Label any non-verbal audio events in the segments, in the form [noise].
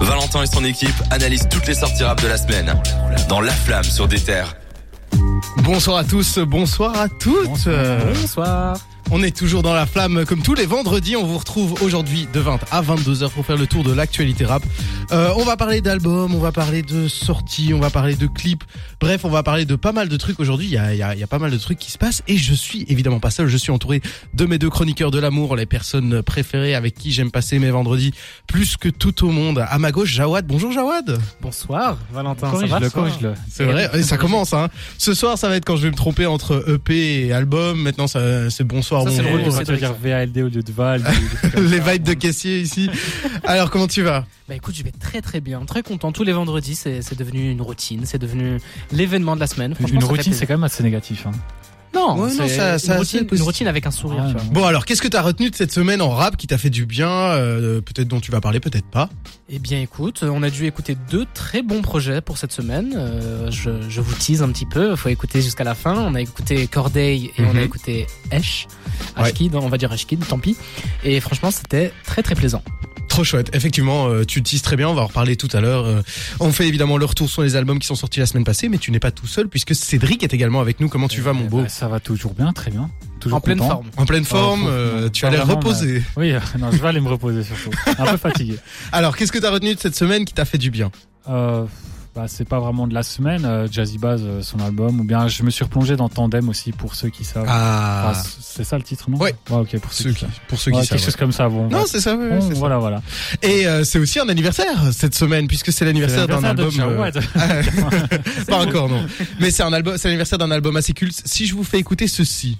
Valentin et son équipe analysent toutes les sorties rap de la semaine dans La Flamme sur des terres. Bonsoir à tous, bonsoir à toutes. Bonsoir. On est toujours dans la flamme comme tous les vendredis. On vous retrouve aujourd'hui de 20 à 22h pour faire le tour de l'actualité rap. Euh, on va parler d'albums, on va parler de sorties, on va parler de clips. Bref, on va parler de pas mal de trucs aujourd'hui. Il y a, il y, a, il y a pas mal de trucs qui se passent et je suis évidemment pas seul. Je suis entouré de mes deux chroniqueurs de l'amour, les personnes préférées avec qui j'aime passer mes vendredis plus que tout au monde. À ma gauche, Jawad. Bonjour Jawad. Bonsoir, Valentin. Corrige-le, corrige-le. C'est vrai, et ça commence. Hein. Ce soir, ça va être quand je vais me tromper entre EP et album. Maintenant, ça, c'est bonsoir. Ça, c'est le bonjour. rôle de On va Cédric. dire VALD au lieu de Val. [laughs] les ça. vibes de caissier ici. Alors, comment tu vas? Bah écoute, je vais très très bien, très content. Tous les vendredis, c'est c'est devenu une routine, c'est devenu l'événement de la semaine. Une ça routine, c'est quand même assez négatif. Hein. Non, Ouais, non, c'est ça- une, routine, une positif. routine avec un sourire. Ah, tu vois. non. Bon, alors, qu'est-ce que t'as retenu de cette semaine en rap qui t'a fait du bien euh, Peut-être dont tu vas parler, peut-être pas? Eh bien écoute, on a dû écouter deux très bons projets pour cette semaine. Euh, je, je vous tease un petit peu, faut écouter jusqu'à la fin. On a écouté Corday et on Mhm. a écouté Esh. Ouais. Ashkid, on va dire Ashkid, tant pis. Et franchement, c'était très très plaisant. Trop chouette. Effectivement, euh, tu teases très bien. On va en reparler tout à l'heure. Euh, on fait évidemment le retour sur les albums qui sont sortis la semaine passée, mais tu n'es pas tout seul puisque Cédric est également avec nous. Comment tu vas, mon Eh beau? bah, Ça va toujours bien, très bien. Toujours En pleine content. forme. En pleine forme. Oh, euh, tu as l'air reposé. Oui, euh, non, je vais aller me reposer surtout. Un peu fatigué. [laughs] Alors, qu'est-ce que t'as retenu de cette semaine qui t'a fait du bien? Euh, bah, c'est pas vraiment de la semaine. euh, Jazzy Bass, euh, son album. Ou bien je me suis replongé dans Tandem aussi pour ceux qui savent. Ah, Enfin, c'est ça le titre, non? Ouais. ok, pour ceux, ceux qui pour ceux Ouais, qui quelque savent. chose comme ça. Bon, Non, ouais. c'est ça. ouais, ouais, Bon, ça. voilà, voilà. Et euh, c'est aussi un anniversaire cette semaine puisque c'est l'anniversaire d'un album. de Jawad. [laughs] [laughs] pas encore non. Mais c'est un album, c'est l'anniversaire d'un album assez culte. Si je vous fais écouter ceci.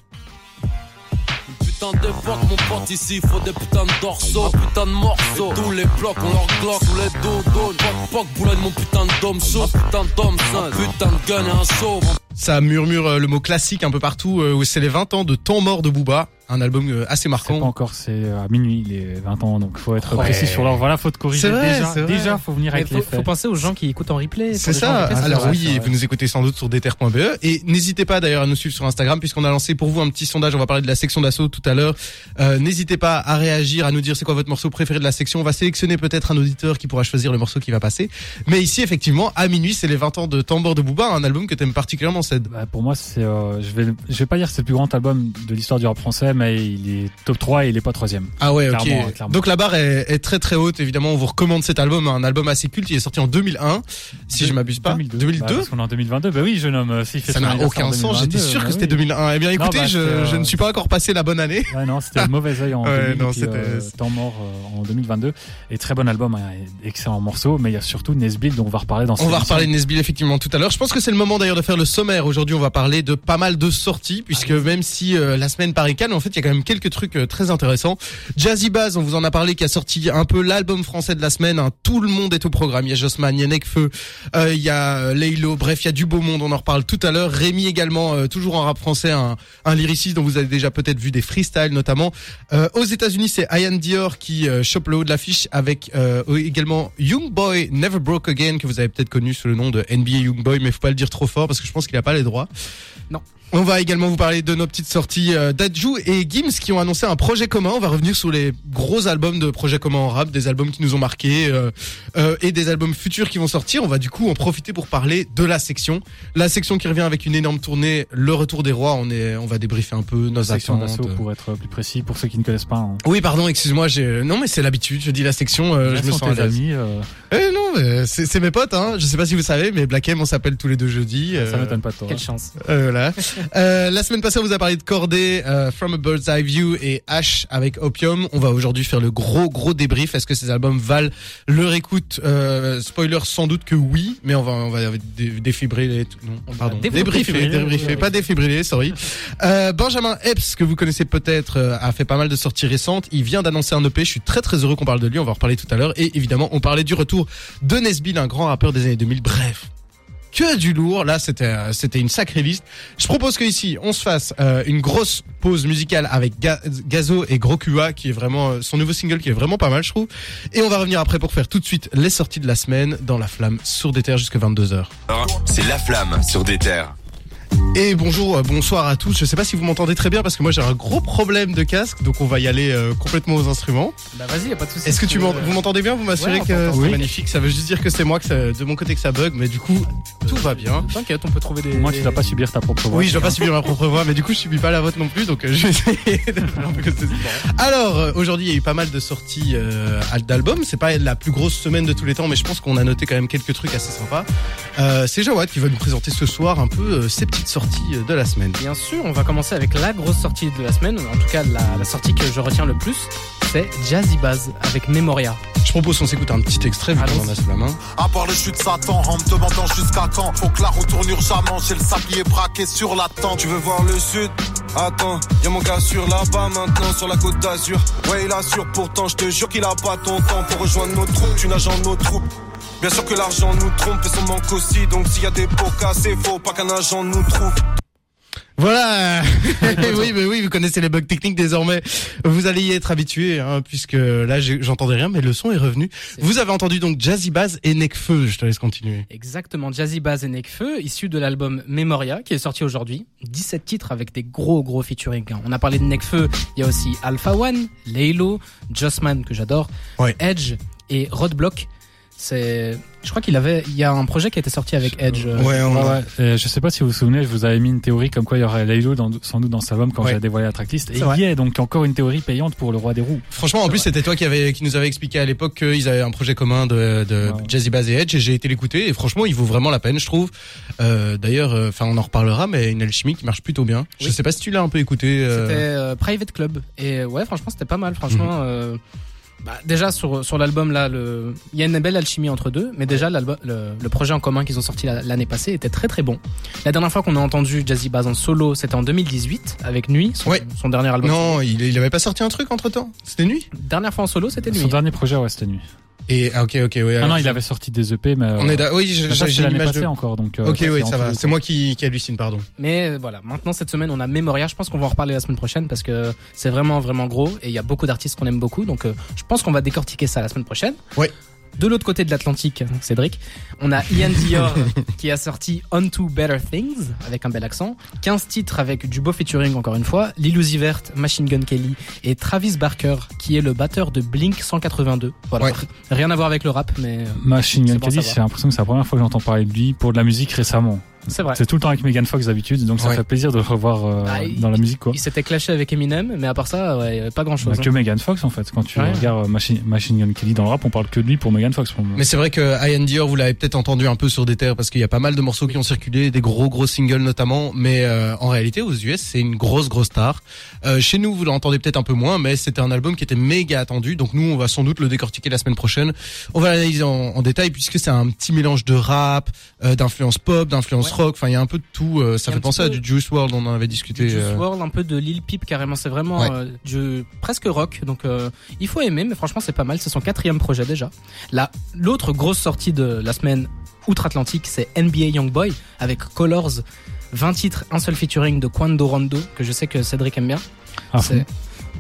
Putain d'époque, mon pote ici, faut des putains de dorsaux, putain de morceaux. Tous les blocs, on leur glock, tous les dodos. Poc, poc, boulogne, mon putain de dôme chaud, putain de dôme putain de gun et un saut. Ça murmure euh, le mot classique un peu partout. euh, où c'est les 20 ans de Temps mort de Booba, un album euh, assez C'est pas marquant. encore, c'est à minuit, les 20 ans, donc faut être Ouais. précis sur l'heure. Voilà, faut te corriger C'est vrai, déjà. Déjà, faut venir avec faut, les faut faits. penser aux gens qui écoutent en replay. C'est ça. replay, Alors vrai, oui, vous nous écoutez sans doute sur déter.be et n'hésitez pas d'ailleurs à nous suivre sur Instagram puisqu'on a lancé pour vous un petit sondage. On va parler de la section d'assaut tout à l'heure. Euh, n'hésitez pas à réagir, à nous dire c'est quoi votre morceau préféré de la section. On va sélectionner peut-être un auditeur qui pourra choisir le morceau qui va passer. Mais ici, effectivement, à minuit, c'est les 20 ans de Temps mort de Booba, un album que t'aimes particulièrement, Bah, pour moi, c'est, euh, je vais, je vais pas dire que c'est le plus grand album de l'histoire du rap français, mais il est top 3 et il est pas troisième. Ah ouais. Clairement, hein, clairement. Donc la barre est, est très très haute. Évidemment, on vous recommande cet album, un album assez culte. Il est sorti en 2001, si je m'abuse pas. 2002. Bah, parce qu'on est en 2022. Bah oui, jeune homme, euh, fait Ça n'a aucun en sens. J'étais 2022, sûr bah que c'était oui. 2001. Eh bien, écoutez, bah, je, euh, je ne suis pas encore passé la bonne année. Ouais, non, c'était le mauvais œil en [laughs] Ouais, 2000, non, et puis, c'était- euh, temps mort euh, en 2022. Et très bon album, hein, excellent morceau, mais il y a surtout Nesbill dont on va reparler dans On va reparler de Nesbill effectivement tout à l'heure. Je pense que c'est le moment d'ailleurs de faire le Aujourd'hui, on va parler de pas mal de sorties, puisque même si euh, la semaine paraît calme, en fait, il y a quand même quelques trucs euh, très intéressants. Jazzy Bass, on vous en a parlé, qui a sorti un peu l'album français de la semaine. hein. Tout le monde est au programme. Il y a Jossman, il y a Nekfeu, euh, il y a euh, Laylo. Bref, il y a du beau monde. On en reparle tout à l'heure. Rémi également, euh, toujours en rap français, un, un lyriciste dont vous avez déjà peut-être vu des freestyles notamment. Euh, aux États-Unis, c'est Ian Dior qui chope le haut de l'affiche avec également Young Boy Never Broke Again que vous avez peut-être connu sous le nom de NBA Young Boy, mais faut pas le dire trop fort parce que je pense qu'il a pas les droits. Non. On va également vous parler de nos petites sorties euh, d'Adju et Gims qui ont annoncé un projet commun. On va revenir sur les gros albums de projets communs en rap, des albums qui nous ont marqués euh, euh, et des albums futurs qui vont sortir. On va du coup en profiter pour parler de la section. La section qui revient avec une énorme tournée, le retour des rois. On est, on va débriefer un peu nos Section attentes. d'assaut pour être plus précis pour ceux qui ne connaissent pas. hein. Oui, pardon, excuse-moi. J'ai non, mais c'est l'habitude. Je dis la section. euh, je me sens à tes amis, euh, Eh non, mais c'est c'est mes potes. Hein. Je sais pas si vous savez, mais Black M, on s'appelle tous les deux jeudis. ça euh, m'étonne pas de toi. Quelle chance. euh, voilà. [laughs] Euh, la semaine passée, on vous a parlé de Cordé, euh, From a Bird's Eye View et Ash avec Opium. On va aujourd'hui faire le gros gros débrief. Est-ce que ces albums valent leur écoute? Euh, Spoiler, sans doute que oui, mais on va on va dé- défibriller. Tout, non, pardon. Débriefer, débriefer, oui, pas défibriller, sorry. Euh, Benjamin Epps, que vous connaissez peut-être, euh, a fait pas mal de sorties récentes. Il vient d'annoncer un EP. Je suis très très heureux qu'on parle de lui. On va en reparler tout à l'heure. Et évidemment, on parlait du retour de Nesbill, un grand rappeur des années 2000. Bref, que du lourd. Là, c'était euh, c'était une sacrée liste. Je propose que ici, on se fasse euh, une grosse pause musicale avec Ga- Gazo et Gros qui est vraiment euh, son nouveau single, qui est vraiment pas mal, je trouve. Et on va revenir après pour faire tout de suite les sorties de la semaine dans la flamme sur des terres jusqu'à 22 h C'est La Flamme sur des terres. Et bonjour, euh, bonsoir à tous. Je sais pas si vous m'entendez très bien parce que moi j'ai un gros problème de casque, donc on va y aller euh, complètement aux instruments. Bah vas-y, y a pas de souci. Est-ce que tu m'en- veux- vous m'entendez bien? Vous m'assurez Ouais, on que t'entend. c'est Oui. magnifique. Ça veut juste dire que c'est moi que ça- de mon côté que ça bug, mais du coup tout va bien. T'inquiète, on peut trouver des. Moi, tu des- dois pas subir ta propre voix. Oui, je dois pas subir ma propre voix, mais du coup je subis pas la vôtre non plus, donc euh, [laughs] je vais essayer de faire un peu comme. Alors euh, aujourd'hui il y a eu pas mal de sorties euh, d'albums. C'est pas la plus grosse semaine de tous les temps, mais je pense qu'on a noté quand même quelques trucs assez sympas. Euh, c'est Jawad qui va nous présenter ce soir un peu euh, ses petites sorties euh, de la semaine. Bien sûr, on va commencer avec la grosse sortie de la semaine. En tout cas, la, la sortie que je retiens le plus, c'est Jazzy Bass avec Memoria. Je propose qu'on s'écoute un petit extrait vu qu'on en a sous la main. À part le chute de Satan, en me demandant jusqu'à quand? Faut que la roue tourne urgemment, j'ai le sablier braqué sur la tente Tu veux voir le sud? Attends, y'a mon gars sur là-bas maintenant sur la côte d'Azur. Ouais, il assure pourtant, je te jure qu'il a pas ton temps pour rejoindre nos troupes. Tu nages en nos troupes. Bien sûr que l'argent nous trompe et son manque aussi. Donc s'il y a des pots cassés, faut pas qu'un agent nous trouve. Voilà. [laughs] oui, mais oui, vous connaissez les bugs techniques désormais. Vous allez y être habitué, hein, puisque là j'entendais rien, mais le son est revenu. Vous avez entendu donc Jazzy Bass et Necfeu. Je te laisse continuer. Exactement, Jazzy Bass et Nekfeu, issu de l'album Memoria, qui est sorti aujourd'hui. 17 titres avec des gros gros featuring. hein. On a parlé de Nekfeu, il y a aussi Alpha One, Laylo, Jossman, que j'adore, Ouais. Edge et Roadblock. C'est, je crois qu'il avait, il y a un projet qui a été sorti avec Edge. euh, Ouais, on Ouais, ouais. Et je sais pas si vous vous souvenez, je vous avais mis une théorie comme quoi il y aurait Laylo dans, sans doute dans cet album quand Ouais. j'ai dévoilé la tracklist. Et il y est donc encore une théorie payante pour le roi des roues. Franchement, en plus, c'était toi qui avait, qui nous avait expliqué à l'époque qu'ils avaient un projet commun de, de Ouais. Jazzy Bass et Edge, et j'ai été l'écouter, et franchement, il vaut vraiment la peine, je trouve. Euh, D'ailleurs, euh, enfin, on en reparlera, mais une alchimie qui marche plutôt bien. Je Oui. sais pas si tu l'as un peu écouté. euh, C'était euh, Private Club et euh, ouais franchement c'était pas mal franchement euh, bah, déjà sur sur l'album là le il y a une belle alchimie entre deux mais déjà l'album le, le projet en commun qu'ils ont sorti la- l'année passée était très très bon la dernière fois qu'on a entendu Jazzy Bass en solo c'était en 2018 avec Nuit son, Ouais. son dernier album Non, il, il avait pas sorti un truc entre temps. C'était nuit? dernière fois en solo c'était Son Nuit dernier projet, ouais, c'était nuit. Et ah, ok, ok, ouais. Ah non, il avait sorti des EP, mais. On euh, est d'accord. Oui, j'ai l'image de. encore, donc. euh, Ok, oui, ça va. C'est moi qui, qui hallucine, pardon. mais euh, voilà maintenant cette semaine on a Memoria je pense qu'on va en reparler la semaine prochaine parce que c'est vraiment vraiment gros et il y a beaucoup d'artistes qu'on aime beaucoup donc euh, je pense qu'on va décortiquer ça la semaine prochaine Ouais. De l'autre côté de l'Atlantique, Cédric, on a Ian Dior [laughs] qui a sorti On to Better Things avec un bel accent, 15 titres avec du beau featuring encore une fois, Lil Uzi Vert, Machine Gun Kelly et Travis Barker qui est le batteur de Blink 182. Voilà. Ouais. Rien à voir avec le rap mais euh, Machine Gun Kelly, j'ai l'impression que c'est la première fois que j'entends parler de lui pour de la musique récemment. C'est vrai. C'est tout le temps avec Megan Fox d'habitude, donc ça Ouais. fait plaisir de le revoir euh, Ah, il- dans la musique, quoi. Il s'était clashé avec Eminem mais à part ça, ouais, pas grand Bah, chose. que Megan Fox en fait. Quand tu Ouais. regardes euh, Machine, Machine Gun Kelly dans le rap, on parle que de lui pour Megan Fox. Pour moi. Mais c'est vrai que Ian Dior, vous l'avez peut-être entendu un peu sur des terres parce qu'il y a pas mal de morceaux qui ont circulé, des gros gros singles notamment. Mais euh, en réalité, aux US, c'est une grosse grosse star. Euh, chez nous, vous l'entendez peut-être un peu moins, mais c'était un album qui était méga attendu. Donc nous, on va sans doute le décortiquer la semaine prochaine. On va l'analyser en, en détail puisque c'est un petit mélange de rap, euh, d'influence pop, d'influence Ouais. Rock. Enfin, il y a un peu de tout. euh, ça fait penser à du Juice World, on en avait du discuté. Juice euh, WRLD, un peu de Lil Peep carrément, c'est vraiment Ouais. euh, du presque rock. Donc euh, il faut aimer, mais franchement c'est pas mal. C'est son quatrième projet déjà. Là, l'autre grosse sortie de la semaine outre-Atlantique, c'est NBA Youngboy avec Colors. 20 titres, un seul featuring de Quando Rondo que je sais que Cédric aime bien. C'est-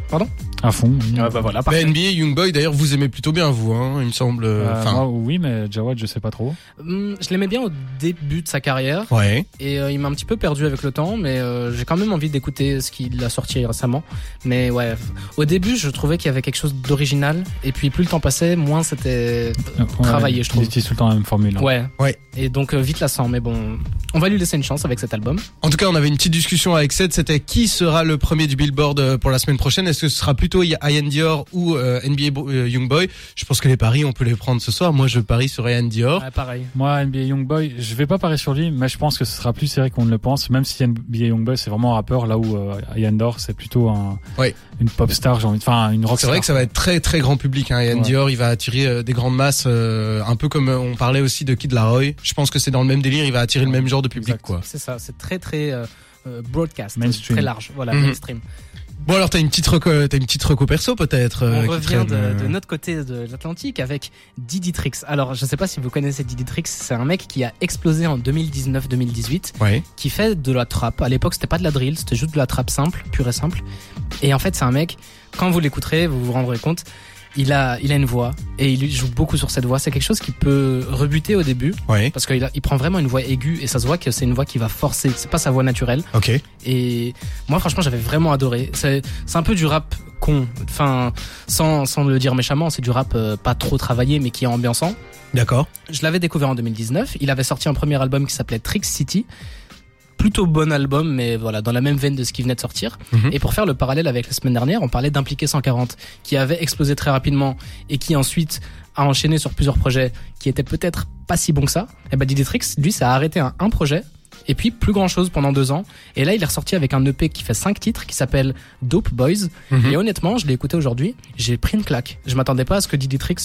Pardon? À fond. oui. Ah bah voilà. NBA Youngboy, d'ailleurs, vous aimez plutôt bien vous, hein, il me semble. Euh, Enfin, moi, oui, mais Jawad, je sais pas trop. Hum, je l'aimais bien au début de sa carrière ouais. et euh, il m'a un petit peu perdu avec le temps, mais euh, j'ai quand même envie d'écouter ce qu'il a sorti récemment. Mais ouais, au début je trouvais qu'il y avait quelque chose d'original et puis plus le temps passait, moins c'était Euh, Travailler, je trouve. Il utilise tout le temps la même formule. hein. Ouais. Ouais. Et donc euh, vite lassant, mais bon, on va lui laisser une chance avec cet album. En tout cas, on avait une petite discussion avec Seth. C'était qui sera le premier du Billboard pour la semaine prochaine Est-ce que ce sera plutôt Ian Dior ou euh, NBA Bo- euh, Youngboy Je pense que les paris, on peut les prendre ce soir. Moi, je parie sur Ian Dior. Ouais, pareil. Moi, NBA Youngboy, je vais pas parier sur lui, mais je pense que ce sera plus serré qu'on ne le pense. Même si NBA Youngboy, c'est vraiment un rappeur, là où euh, Ian Dor, c'est plutôt un, Ouais. une pop star, j'ai envie de, enfin, une rock C'est vrai que ça va être très très grand public. Hein. Ian Ouais. Dior, il va attirer euh, des grandes masses, euh, un peu comme on parlait aussi de Kid Laroi. Je pense que c'est dans le même délire. Il va attirer le même genre de public, Exact. quoi. C'est ça, c'est très très broadcast, Mainstream. très large, voilà, Mhm. mainstream. Bon, alors t'as une petite reco, t'as une petite reco perso peut-être. euh, On revient de, euh, de notre côté de l'Atlantique avec Didi Trix. Alors, je sais pas si vous connaissez Didi Trix, c'est un mec qui a explosé en 2019-2018, Ouais. qui fait de la trap. À l'époque, c'était pas de la drill, c'était juste de la trap simple, pure et simple. Et en fait, c'est un mec, quand vous l'écouterez, vous vous rendrez compte, Il a, il a une voix et il joue beaucoup sur cette voix. C'est quelque chose qui peut rebuter au début Ouais. parce qu'il a- il prend vraiment une voix aiguë et ça se voit que c'est une voix qui va forcer. C'est pas sa voix naturelle. Ok. Et moi, franchement, j'avais vraiment adoré. C'est c'est un peu du rap con. Enfin, sans, sans le dire méchamment, c'est du rap euh, pas trop travaillé mais qui est ambiançant. D'accord. Je l'avais découvert en 2019. Il avait sorti un premier album qui s'appelait Trick City. Plutôt bon album, mais voilà, dans la même veine de ce qui venait de sortir. Mhm. Et pour faire le parallèle avec la semaine dernière, on parlait d'Impliqué 140, qui avait explosé très rapidement et qui ensuite a enchaîné sur plusieurs projets qui étaient peut-être pas si bons que ça. Et bah Diditrix, lui, ça a arrêté un, un projet et puis plus grand chose pendant deux ans. Et là, il est ressorti avec un EP qui fait cinq titres, qui s'appelle Dope Boys. Mhm. Et honnêtement, je l'ai écouté aujourd'hui, j'ai pris une claque. Je m'attendais pas à ce que Diditrix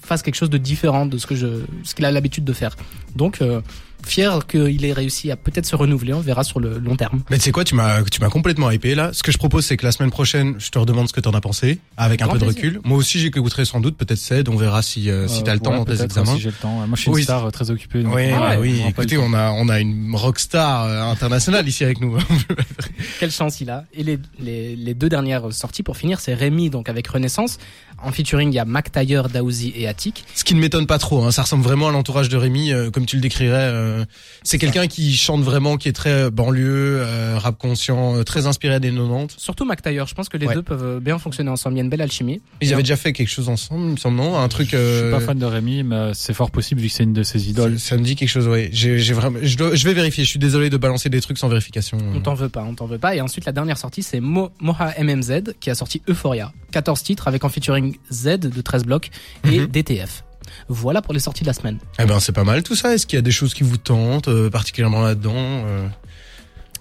fasse quelque chose de différent de ce que je, ce qu'il a l'habitude de faire. Donc, euh, fier qu'il ait réussi à peut-être se renouveler. On verra sur le long terme. Mais tu sais quoi, tu m'as, tu m'as complètement hypé là. Ce que je propose, c'est que la semaine prochaine, je te redemande ce que t'en as pensé, avec un Grand peu de recul. Moi aussi, j'écouterai sans doute, peut-être Ced, on verra si, euh, si Euh, t'as le temps ouais, dans tes examens. Si j'ai le temps. Moi, je suis Oui. une star euh, très occupée. donc, Oui, euh, bah ouais, oui. aura pas Écoutez, on a, on a une rockstar internationale ici avec nous. [laughs] Quelle chance il a. Et les, les, les deux dernières sorties pour finir, c'est Rémi, donc avec Renaissance. En featuring, il y a Mac Taylor, Daouzi et Attic. Ce qui ne m'étonne pas trop, hein, ça ressemble vraiment à l'entourage de Rémi, euh, comme tu le décrirais. euh, c'est quelqu'un qui chante vraiment, qui est très banlieue, euh, rap conscient, euh, très inspiré des 90. Surtout Mac Taylor. Je pense que les Ouais. deux peuvent bien fonctionner ensemble. Il y a une belle alchimie. Ils avaient déjà fait quelque chose ensemble, il me semble, non? Un truc. Je suis pas fan de Rémi, mais c'est fort possible vu que c'est une de ses idoles. Ça, me dit quelque chose, j'ai vraiment, je, dois- je vais vérifier. Je suis désolé de balancer des trucs sans vérification. On t'en veut pas, on t'en veut pas. Et ensuite, la dernière sortie, c'est Mo Moha MMZ qui a sorti Euphoria. 14 titres avec en featuring Z de 13 blocs et Mhm. DTF. Voilà pour les sorties de la semaine. Eh ben, c'est pas mal tout ça. Est-ce qu'il y a des choses qui vous tentent euh, particulièrement là-dedans euh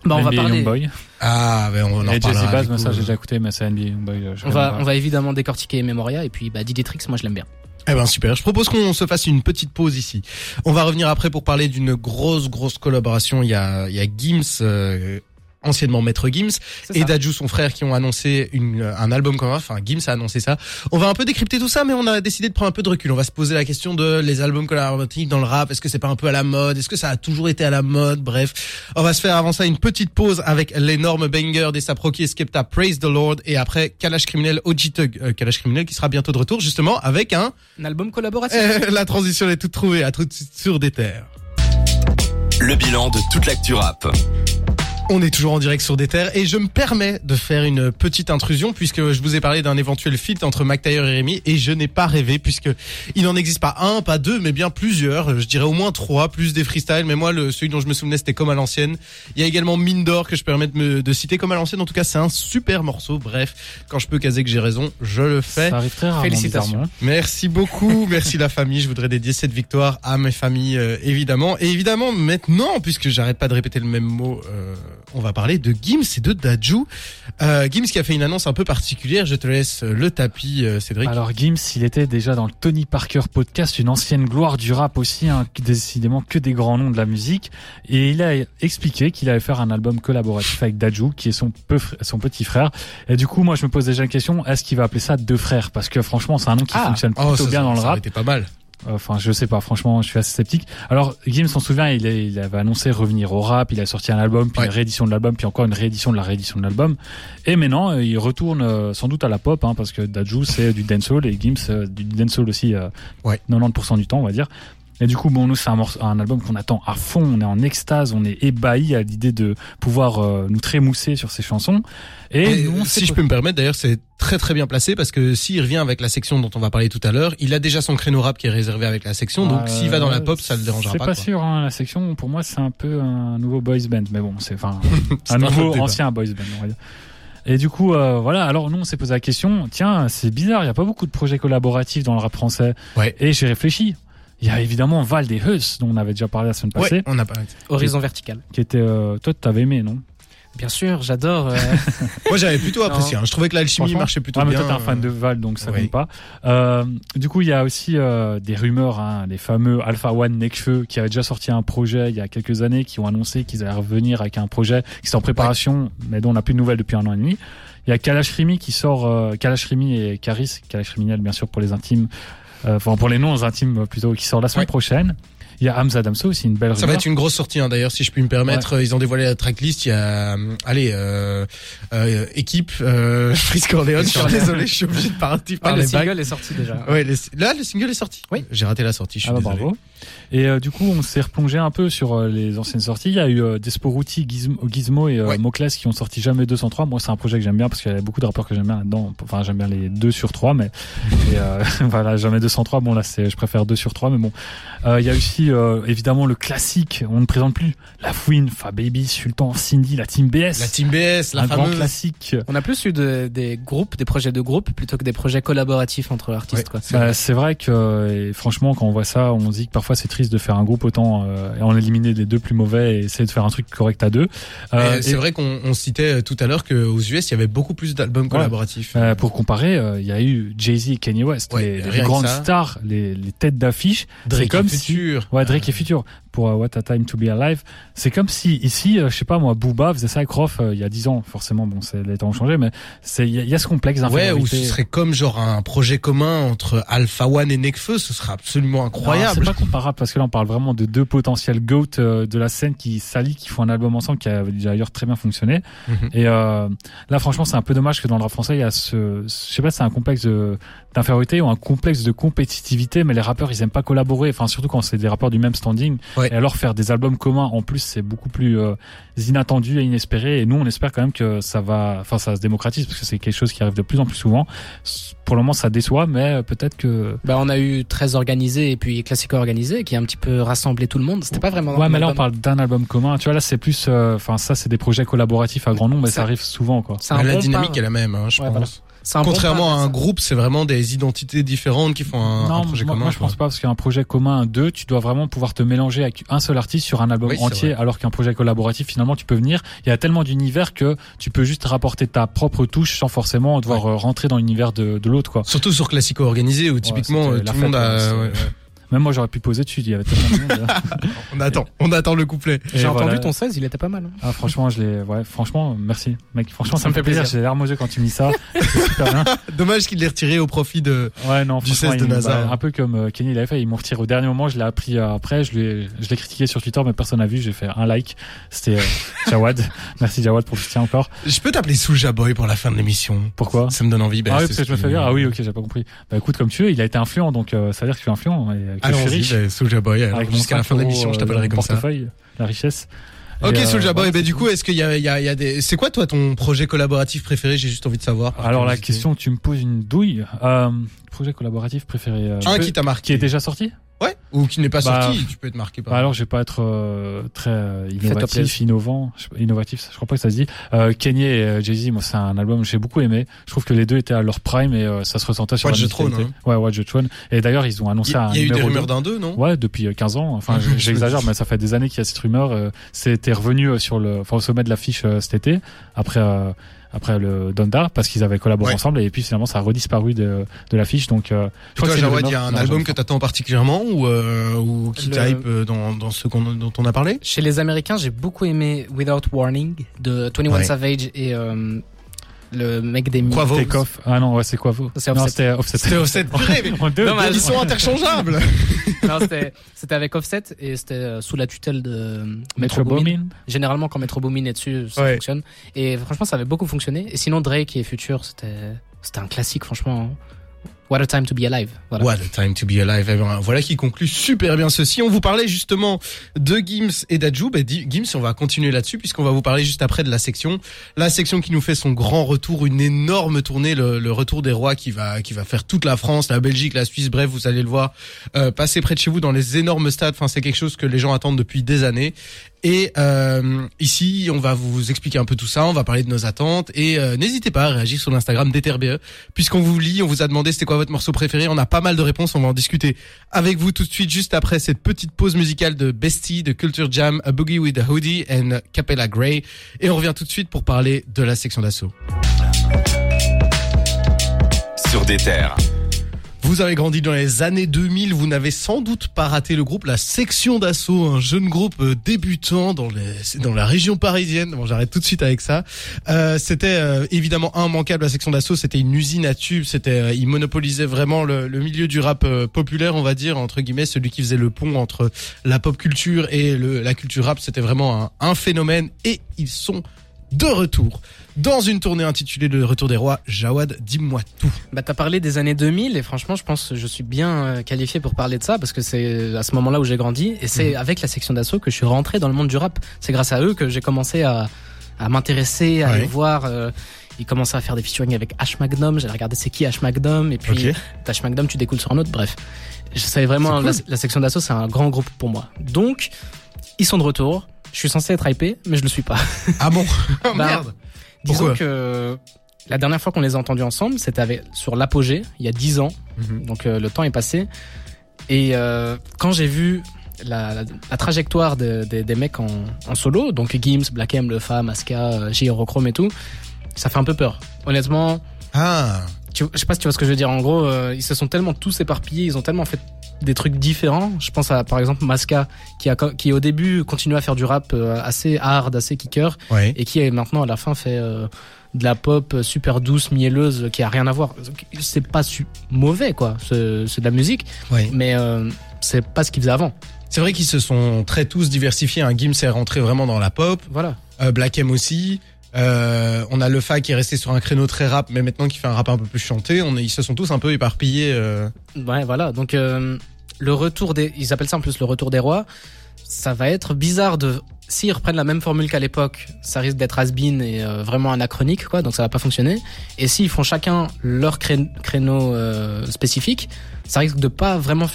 Bah, on va parler. Ah, ben on en reparlera. Bass, ça j'ai déjà écouté, mais c'est NBA Youngboy. euh, je On va, on va évidemment décortiquer Memoria et puis bah, Diditrix, moi je l'aime bien. Eh ben super. Je propose qu'on se fasse une petite pause ici. On va revenir après pour parler d'une grosse grosse collaboration. Il y a il y a Gims. euh, anciennement Maître Gims. Et ça. Dajou son frère qui ont annoncé une, un album commun enfin Gims a annoncé ça. On va un peu décrypter tout ça mais on a décidé de prendre un peu de recul. On va se poser la question de les albums collaboratifs dans le rap. Est-ce que c'est pas un peu à la mode? Est-ce que ça a toujours été à la mode? Bref. On va se faire avant ça une petite pause avec l'énorme banger des Saproki et Skepta Praise the Lord et après Kalash Criminel OG Thug euh, Kalash Criminel qui sera bientôt de retour justement avec un Un album collaboratif. euh, [laughs] la transition est toute trouvée, à tout de suite sur des terres. Le bilan de toute l'actu rap. On est toujours en direct sur des terres et je me permets de faire une petite intrusion puisque je vous ai parlé d'un éventuel feat entre Mac Taylor et Rémi et je n'ai pas rêvé puisque il n'en existe pas un, pas deux, mais bien plusieurs. Je dirais au moins trois, plus des freestyles. Mais moi, le, celui dont je me souvenais, c'était comme à l'ancienne. Il y a également Mine d'or que je permets de, me, de citer comme à l'ancienne. En tout cas, c'est un super morceau. Bref, quand je peux caser que j'ai raison, je le fais. Ça arrive très rarement. Félicitations. Merci beaucoup, merci la famille. Je voudrais dédier cette victoire à mes familles, euh, évidemment. Et évidemment, maintenant, puisque j'arrête pas de répéter le même mot, euh, on va parler de Gims et de Dajou. Euh, Gims qui a fait une annonce un peu particulière. Je te laisse le tapis, euh, Cédric. Alors Gims, il était déjà dans le Tony Parker podcast, une ancienne gloire du rap aussi, hein, décidément que des grands noms de la musique. Et il a expliqué qu'il allait faire un album collaboratif avec Dajou, qui est son, peu fr- son petit frère. Et du coup, moi, je me pose déjà la question, est-ce qu'il va appeler ça deux frères? Parce que franchement, c'est un nom qui Ah. fonctionne Oh, plutôt ça, bien ça- dans le ça aurait rap. été pas mal. Enfin, je sais pas, franchement, je suis assez sceptique. Alors, Gims, on se souvient, il, avait annoncé revenir au rap, il a sorti un album, puis Ouais. une réédition de l'album, puis encore une réédition de la réédition de l'album. Et maintenant, euh, il retourne euh, sans doute à la pop, hein, parce que Dajou, c'est du dancehall, et Gims, euh, du dancehall aussi, euh, Ouais. 90% du temps, on va dire. Et du coup, bon, nous, c'est un, album qu'on attend à fond, on est en extase, on est ébahi à l'idée de pouvoir euh, nous trémousser sur ces chansons. Et, Et, nous, on si je peux me permettre, d'ailleurs, c'est très très bien placé parce que s'il revient avec la section dont on va parler tout à l'heure, il a déjà son créneau rap qui est réservé avec la section. Donc Euh, s'il va dans la pop, ça le dérangera C'est pas. pas, quoi. sûr, hein, la section, pour moi, c'est un peu un nouveau boys band, mais bon, c'est enfin [laughs] C'est un pas nouveau ancien boys band, on va dire. Et du coup, euh, voilà. Alors nous, on s'est posé la question. Tiens, c'est bizarre. Il y a pas beaucoup de projets collaboratifs dans le rap français. Ouais. Et j'ai réfléchi. Il y a évidemment Val des Huss, dont on avait déjà parlé la semaine passée, Ouais, on a pas. Horizon vertical. qui était. Euh, toi, t'avais aimé, non? Bien sûr, j'adore. euh, [laughs] Moi, j'avais plutôt apprécié. hein. Je trouvais que l'alchimie marchait plutôt Ouais, mais bien. toi, t'es un fan euh, de Val, donc ça oui. compte pas. Euh, du coup, il y a aussi euh, des rumeurs, hein, les fameux Alpha One Nekfeu, qui avaient déjà sorti un projet il y a quelques années, qui ont annoncé qu'ils allaient revenir avec un projet qui est en préparation, mais dont on n'a plus de nouvelles depuis un an et demi. Il y a Kalash Rimi qui sort, euh, Kalash Rimi et Karis, Kalash Criminel bien sûr pour les intimes, euh, enfin pour les non intimes euh, plutôt, qui sort la semaine Ouais. prochaine. Il y a Hamza Damso aussi, une belle Ça va être une grosse sortie hein, d'ailleurs si je puis me permettre. Ils ont dévoilé la tracklist. Il y a, euh, allez, euh, euh, équipe, euh, [laughs] Corleone. Je suis [laughs] désolé, je suis obligé de partir par Ouais, le les bagues. single est sorti déjà. Ouais, les- là le single est sorti. Oui. J'ai raté la sortie. Je suis Ah bah, désolé. bravo. Et euh, du coup, on s'est replongé un peu sur euh, les anciennes sorties. Il y a eu euh, Desporuti, Gizmo, Gizmo et euh, Ouais. Mocles qui ont sorti jamais 203. Moi, c'est un projet que j'aime bien parce qu'il y a beaucoup de rappeurs que j'aime bien là-dedans. Enfin, j'aime bien les 2 sur 3, mais et, euh, [laughs] voilà, jamais 203. Bon, là, c'est, je préfère 2 sur 3, mais bon. Euh, Il y a aussi euh, évidemment le classique. On ne présente plus la Fouine, Fa Baby, Sultan, Cindy, la Team BS. La Team BS, la un grand classique. On a plus eu de- des groupes, des projets de groupe plutôt que des projets collaboratifs entre artistes. quoi. C'est Bah, vrai. c'est vrai que et franchement quand on voit ça on se dit que parfois c'est triste de faire un groupe autant euh, et en éliminer les deux plus mauvais et essayer de faire un truc correct à deux Euh, c'est vrai qu'on on citait tout à l'heure qu'aux US il y avait beaucoup plus d'albums collaboratifs. euh, pour comparer euh, il y a eu Jay-Z et Kanye West Ouais, les, grandes ça. stars les, les têtes d'affiche Drake c'est comme si Future. Ouais Drake et Future pour euh, What a Time to Be Alive c'est comme si ici euh, je sais pas moi Booba faisait ça avec Rof euh, il y a 10 ans forcément bon c'est les temps ont changé mais il y, a- il y a ce complexe Ouais, ou d'infériorité ce serait comme genre un projet commun entre Alpha One et Nekfeu, ce serait absolument incroyable. C'est pas comparable parce que là on parle vraiment de deux potentiels goats de la scène qui s'allient, qui font un album ensemble qui a d'ailleurs très bien fonctionné. Mhm. Et euh, là franchement c'est un peu dommage que dans le rap français il y a ce, je sais pas, c'est un complexe d'infériorité ou un complexe de compétitivité, mais les rappeurs ils aiment pas collaborer. Enfin surtout quand c'est des rappeurs du même standing. Ouais. Et alors faire des albums communs en plus c'est beaucoup plus euh, inattendu et inespéré. Et nous on espère quand même que ça va, enfin ça se démocratise parce que c'est quelque chose qui arrive de plus en plus souvent. Pour le moment ça déçoit, mais euh, peut-être que Bah, on a eu très organisé et puis classico organisé qui a un petit peu rassemblé tout le monde. C'était pas vraiment. Ouais, mais là on parle d'un album commun. Tu vois, là c'est plus, euh, enfin ça c'est des projets collaboratifs à grand nombre, mais ça, Ça- arrive souvent quoi. C'est un la bon dynamique pas. est la même, hein, je Ouais, pense. voilà. C'est un bon Contrairement pas, à un ça. groupe, c'est vraiment des identités différentes qui font un, un non, projet moi, commun. moi, je pense pas parce qu'un projet commun, deux, tu dois vraiment pouvoir te mélanger avec un seul artiste sur un album Oui, entier, alors qu'un projet collaboratif finalement tu peux venir. Il y a tellement d'univers que tu peux juste rapporter ta propre touche sans forcément devoir euh, rentrer dans l'univers de, de l'autre quoi. Surtout sur Classico organisé où typiquement euh, tout le monde a. ouais. Même moi j'aurais pu poser dessus, il y avait tellement de monde. [laughs] On attend, on attend le couplet. Et J'ai voilà. entendu ton 16, il était pas mal. hein. Ah franchement je l'ai, ouais franchement merci mec, franchement ça, Ça me fait plaisir. J'ai les larmes aux yeux quand tu me dis ça. [laughs] C'est super bien. [laughs] Dommage qu'il l'ait retiré au profit de. Ouais, non, Du franchement, 16 de Nazar. bah, un peu comme euh, Kenny l'avait fait, ils m'ont retiré au dernier moment, je l'ai appris euh, après, je l'ai, je l'ai critiqué sur Twitter, mais personne n'a vu, j'ai fait un like. C'était euh, Jawad. Merci Jawad pour le soutien encore. Je peux t'appeler Soulja Boy pour la fin de l'émission. Pourquoi? Ça me donne envie. bah, Ah oui, parce que je me fais dire, ah oui, ok, j'ai pas compris. Bah écoute, comme tu veux, il a été influent, donc ça veut dire que je suis influent et je Allons-y, bah, Soulja Boy. Jusqu'à la 5 fin de l'émission, je euh, t'appellerai dans comme ça. portefeuille, la richesse. Ok, euh, Soulja Boy, ouais, bah, c'est du coup, est-ce qu'il y a, il y, a, il y a des. C'est quoi, toi, ton projet collaboratif préféré? J'ai juste envie de savoir. Alors la question, tu me poses une douille. Euh, projet collaboratif préféré. euh, Un qui t'a marqué. qui est déjà sorti? Ouais. Ou qui n'est pas Bah, sorti. Tu peux être marqué par. Bah alors, je vais pas être euh, très euh, innovatif, innovant, je- innovatif, je crois pas que ça se dit. Euh, Kanye et euh, Jay-Z, moi, c'est un album que j'ai beaucoup aimé. Je trouve que les deux étaient à leur prime et euh, ça se ressentait sur Watch la the Throne, musicalité. Ouais, Watch the Throne. Et d'ailleurs, ils ont annoncé y, un il y a eu des rumeurs d'un deux, non? Ouais, depuis euh, 15 ans. Enfin, me j'exagère, mais ça fait des années qu'il y a cette rumeur. Euh, C'était revenu euh, sur le, enfin, au sommet de l'affiche euh, cet été, après euh, après le Donda, parce qu'ils avaient collaboré Ouais. ensemble et puis finalement ça a redisparu de, de l'affiche. Donc, euh, je Et crois toi, il y a un album que t'attends particulièrement ou, euh, ou qui Le- type euh, dans, dans ce qu'on, dont on a parlé? Chez les Américains, j'ai beaucoup aimé Without Warning de 21 Ouais. Savage et euh, le mec des Quavo. Take Off. Ah non, ouais, c'est quoi vous C'est Non, Offset. c'était Offset. C'était Offset. [laughs] Purée, mais deux, Dommage. deux- Ils sont interchangeables. [laughs] Non, c'était c'était avec Offset et c'était euh, sous la tutelle de Metro Boomin. Généralement, quand Metro Boomin est dessus, ça Ouais. fonctionne. Et franchement, ça avait beaucoup fonctionné. Et sinon, Drake et Future, c'était c'était un classique, franchement. What a time to be alive. Voilà. What a time to be alive. Eh voilà qui conclut super bien ceci. On vous parlait justement de Gims et d'Adjou. Di- Gims, on va continuer là-dessus puisqu'on va vous parler juste après de la section. La section qui nous fait son grand retour, une énorme tournée, le, le retour des rois qui va, qui va faire toute la France, la Belgique, la Suisse, bref, vous allez le voir, euh, passer près de chez vous dans les énormes stades. Enfin, c'est quelque chose que les gens attendent depuis des années. Et euh, ici, on va vous expliquer un peu tout ça, on va parler de nos attentes et euh, n'hésitez pas à réagir sur l'Instagram d'EtherBE puisqu'on vous lit, on vous a demandé c'était quoi votre morceau préféré, on a pas mal de réponses, on va en discuter avec vous tout de suite juste après cette petite pause musicale de Bestie, de Culture Jam, A Boogie with a Hoodie and Capella Grey et on revient tout de suite pour parler de la section d'assaut. Sur des terres. Vous avez grandi dans les années 2000, vous n'avez sans doute pas raté le groupe La Section d'Assaut, un jeune groupe euh, débutant dans, les, dans la région parisienne. Bon, j'arrête tout de suite avec ça. Euh, c'était euh, évidemment immanquable La Section d'Assaut, c'était une usine à tubes, c'était, euh, il monopolisait vraiment le, le milieu du rap euh, populaire, on va dire, entre guillemets, celui qui faisait le pont entre la pop culture et le, la culture rap, c'était vraiment un, un phénomène et ils sont de retour dans une tournée intitulée Le Retour des Rois. Jawad, dis-moi tout. Bah t'as parlé des années 2000 et franchement je pense que je suis bien euh, qualifié pour parler de ça parce que c'est à ce moment-là où j'ai grandi et c'est avec la section d'assaut que je suis rentré dans le monde du rap. C'est grâce à eux que j'ai commencé à, à m'intéresser, à Ouais. aller voir. Euh, ils commençaient à faire des featuring avec H Magnum. J'ai regardé c'est qui H Magnum et puis Ok. H Magnum tu découles sur un autre. Bref, je savais vraiment la, la section d'assaut c'est un grand groupe pour moi. Donc ils sont de retour. Je suis censé être hypé mais je le suis pas. Ah bon [laughs] Bah, Merde. Disons Pourquoi que la dernière fois qu'on les a entendus ensemble, c'était avec- sur l'apogée, il y a 10 ans. Mhm. Donc euh, le temps est passé. Et euh, quand j'ai vu la, la- la trajectoire de- de- des mecs en, en solo, donc Gims, Black M, Lefa, Masca, euh, J. Et tout, ça fait un peu peur. Honnêtement, Ah. tu, je sais pas si tu vois ce que je veux dire. En gros, euh, ils se sont tellement tous éparpillés, ils ont tellement fait des trucs différents. Je pense à par exemple Masca qui a qui au début continuait à faire du rap euh, assez hard, assez kicker Ouais. et qui maintenant à la fin fait euh, de la pop euh, super douce, mielleuse, qui a rien à voir. C'est pas su- mauvais quoi, c'est de la musique, Ouais. mais euh, c'est pas ce qu'ils faisaient avant. C'est vrai qu'ils se sont très tous diversifiés. Un Gims est rentré vraiment dans la pop. Voilà. Euh, Black M aussi. Euh, on a le Fa qui est resté sur un créneau très rap, mais maintenant qui fait un rap un peu plus chanté. On est, ils se sont tous un peu éparpillés. euh. Ouais, voilà. Donc euh, le retour des, ils appellent ça en plus le retour des rois. Ça va être bizarre de, s'ils reprennent la même formule qu'à l'époque, ça risque d'être has-been et euh, vraiment anachronique, quoi. Donc ça va pas fonctionner. Et s'ils font chacun leur cré- créneau euh, spécifique, ça risque de pas vraiment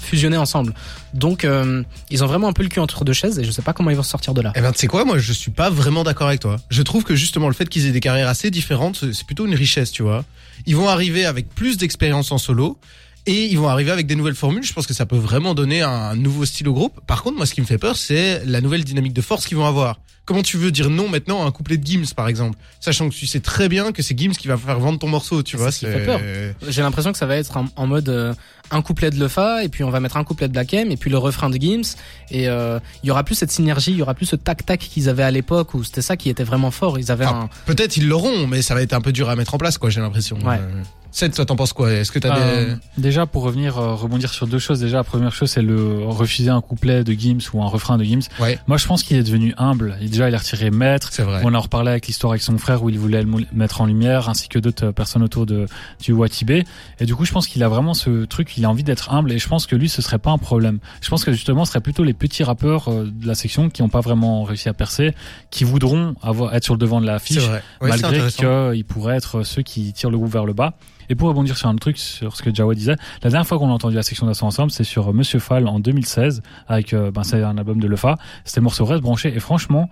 fusionner ensemble. Donc euh, ils ont vraiment un peu le cul entre deux chaises et je sais pas comment ils vont sortir de là. Eh ben, tu sais quoi, moi, je suis pas vraiment d'accord avec toi. Je trouve que justement, le fait qu'ils aient des carrières assez différentes, c'est plutôt une richesse, tu vois. Ils vont arriver avec plus d'expérience en solo. Et ils vont arriver avec des nouvelles formules. Je pense que ça peut vraiment donner un nouveau style au groupe. Par contre, moi, ce qui me fait peur, c'est la nouvelle dynamique de force qu'ils vont avoir. Comment tu veux dire non maintenant à un couplet de Gims, par exemple, sachant que tu sais très bien que c'est Gims qui va faire vendre ton morceau, tu C'est vois. ce qui fait peur. J'ai l'impression que ça va être en, en mode euh, un couplet de Lefa et puis on va mettre un couplet de Black M et puis le refrain de Gims et euh, il y aura plus cette synergie, il y aura plus ce tac tac qu'ils avaient à l'époque où c'était ça qui était vraiment fort. Ils avaient Ah, un Peut-être ils l'auront, mais ça va être un peu dur à mettre en place, quoi. J'ai l'impression. Ouais. Euh, Seth, toi, t'en penses quoi? Est-ce que t'as Euh, des Déjà, pour revenir, euh, rebondir sur deux choses. Déjà, la première chose, c'est le refuser un couplet de Gims ou un refrain de Gims. Ouais. Moi, je pense qu'il est devenu humble. Déjà, il a retiré maître. C'est vrai. On en reparlait avec l'histoire avec son frère où il voulait le mettre en lumière, ainsi que d'autres personnes autour de du Watibé. Et du coup, je pense qu'il a vraiment ce truc. Il a envie d'être humble. Et je pense que lui, ce serait pas un problème. Je pense que justement, ce serait plutôt les petits rappeurs euh, de la section qui n'ont pas vraiment réussi à percer, qui voudront avoir être sur le devant de la fiche. Ouais, malgré qu'ils pourraient être ceux qui tirent le groupe vers le bas. Et pour rebondir sur un truc, sur ce que Jawa disait, la dernière fois qu'on a entendu la section d'assaut ensemble, c'est sur Monsieur Fall en 2016, avec, euh, ben, c'est un album de Lefa. C'était le morceau Reste branché, et franchement,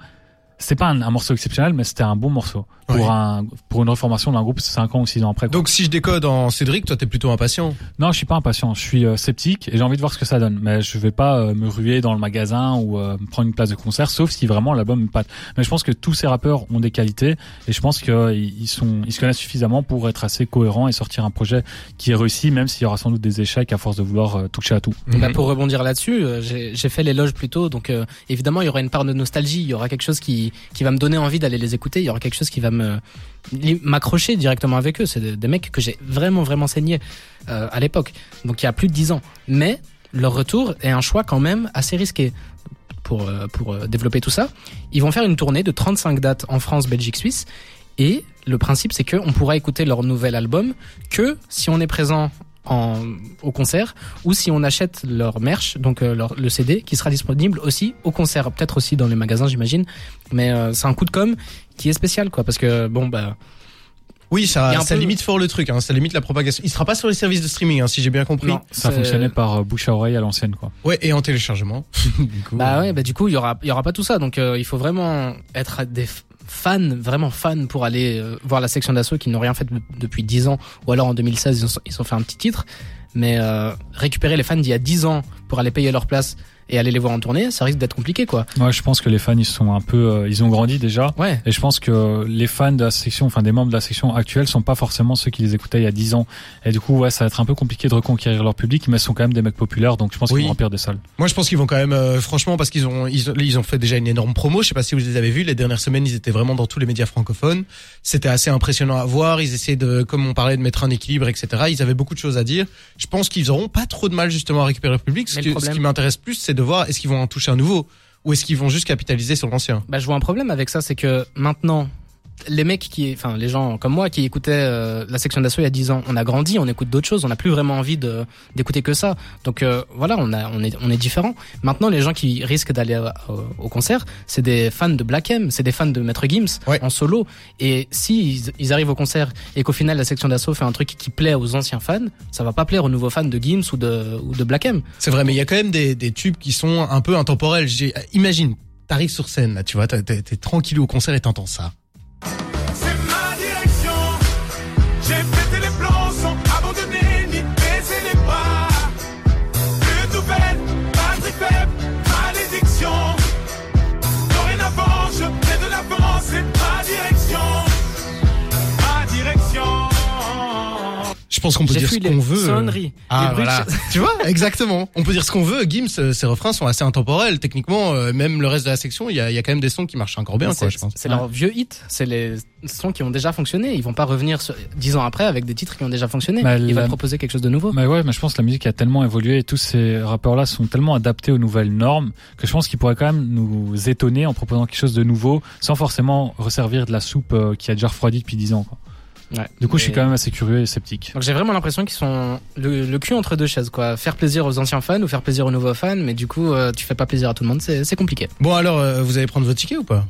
c'était pas un, un morceau exceptionnel, mais c'était un bon morceau. Pour un, pour une reformation d'un groupe 5 ans ou 6 ans après. quoi. Donc si je décode en Cédric, toi t'es plutôt impatient? Non, je suis pas impatient. Je suis euh, sceptique et j'ai envie de voir ce que ça donne. Mais je vais pas euh, me ruer dans le magasin ou euh, prendre une place de concert, sauf si vraiment l'album me pâte. Mais je pense que tous ces rappeurs ont des qualités et je pense qu'ils ils sont, ils se connaissent suffisamment pour être assez cohérents et sortir un projet qui est réussi, même s'il y aura sans doute des échecs à force de vouloir euh, toucher à tout. Bah, Mhm. pour rebondir là-dessus, euh, j'ai j'ai fait l'éloge plus tôt, donc euh, évidemment il y aura une part de nostalgie, il y aura quelque chose qui qui va me donner envie d'aller les écouter, il y aura quelque chose qui va m'accrocher directement avec eux. C'est des, des mecs que j'ai vraiment vraiment saigné euh, à l'époque, donc il y a plus de 10 ans. Mais leur retour est un choix quand même assez risqué pour euh, pour euh, développer tout ça. Ils vont faire une tournée de 35 dates en France, Belgique, Suisse. Et le principe, c'est qu'on pourra écouter leur nouvel album que si on est présent en, au concert ou si on achète leur merch, donc euh, leur, le CD, qui sera disponible aussi au concert, peut-être aussi dans les magasins, j'imagine. Mais euh, c'est un coup de com qui est spécial, quoi, parce que bon, bah, Oui, ça, a un ça peu- limite fort le truc. Hein, ça limite la propagation. Il sera pas sur les services de streaming, hein, si j'ai bien compris. non, Ça fonctionnait par euh, bouche à oreille à l'ancienne, quoi. Ouais, et en téléchargement. [laughs] du coup, Bah euh, ouais, bah du coup, il y aura, il y aura pas tout ça. Donc, euh, il faut vraiment être des fans, vraiment fans pour aller euh, voir la section d'assaut qui n'ont rien fait de- depuis 10 ans. Ou alors en 2016, ils ont, ils ont fait un petit titre. Mais euh, récupérer les fans d'il y a 10 ans pour aller payer leur place et aller les voir en tournée, ça risque d'être compliqué, quoi. Moi, je pense que les fans, ils sont un peu, euh, ils ont grandi déjà. Ouais. Et je pense que les fans de la section, enfin des membres de la section actuelle, sont pas forcément ceux qui les écoutaient il y a 10 ans. Et du coup, ouais, ça va être un peu compliqué de reconquérir leur public, mais ce sont quand même des mecs populaires, donc je pense Oui. qu'ils vont remplir des salles. Moi, je pense qu'ils vont quand même, euh, franchement, parce qu'ils ont, ils ont, ils ont fait déjà une énorme promo. Je sais pas si vous les avez vus. Les dernières semaines, ils étaient vraiment dans tous les médias francophones. C'était assez impressionnant à voir. Ils essayaient de, comme on parlait, de mettre un équilibre, etc. Ils avaient beaucoup de choses à dire. Je pense qu'ils auront pas trop de mal justement à récupérer le public. Ce, Mais que- le ce problème- qui m'intéresse plus, c'est de voir est-ce qu'ils vont en toucher un nouveau? Ou est-ce qu'ils vont juste capitaliser sur l'ancien? Bah, je vois un problème avec ça, c'est que maintenant, les mecs qui, enfin, les gens comme moi qui écoutaient euh, la section d'assaut il y a 10 ans, on a grandi, on écoute d'autres choses, on n'a plus vraiment envie de d'écouter que ça. Donc euh, voilà, on a, on est, on est différent. Maintenant, les gens qui risquent d'aller au, au concert, c'est des fans de Black M, c'est des fans de Maître Gims Ouais. en solo. Et si ils, ils arrivent au concert et qu'au final la section d'assaut fait un truc qui plaît aux anciens fans, ça va pas plaire aux nouveaux fans de Gims ou de ou de Black M. C'est vrai, mais il y a quand même des, des tubes qui sont un peu intemporels. Imagine, t'arrives sur scène, là, tu vois, t'es tranquille au concert et t'entends ça. Pense qu'on peut dire ce qu'on veut. sonneries, Ah voilà, [laughs] tu vois, exactement. On peut dire ce qu'on veut. Gims, euh, ses refrains sont assez intemporels. Techniquement, euh, même le reste de la section, il y a, il y a quand même des sons qui marchent encore bien, quoi, C'est je pense. c'est leurs vieux hits, c'est les sons qui ont déjà fonctionné. Ils vont pas revenir sur, dix ans après avec des titres qui ont déjà fonctionné. Bah, Ils la- vont proposer quelque chose de nouveau. Mais ouais, mais je pense que la musique a tellement évolué et tous ces rappeurs-là sont tellement adaptés aux nouvelles normes que je pense qu'ils pourraient quand même nous étonner en proposant quelque chose de nouveau sans forcément resservir de la soupe euh, qui a déjà refroidi depuis 10 ans. Quoi. Ouais. Du coup, je suis quand même assez curieux et sceptique. Donc j'ai vraiment l'impression qu'ils sont le, le cul entre deux chaises, quoi. Faire plaisir aux anciens fans ou faire plaisir aux nouveaux fans, mais du coup, euh, tu fais pas plaisir à tout le monde, c'est compliqué. Bon alors, euh, vous allez prendre votre ticket ou pas?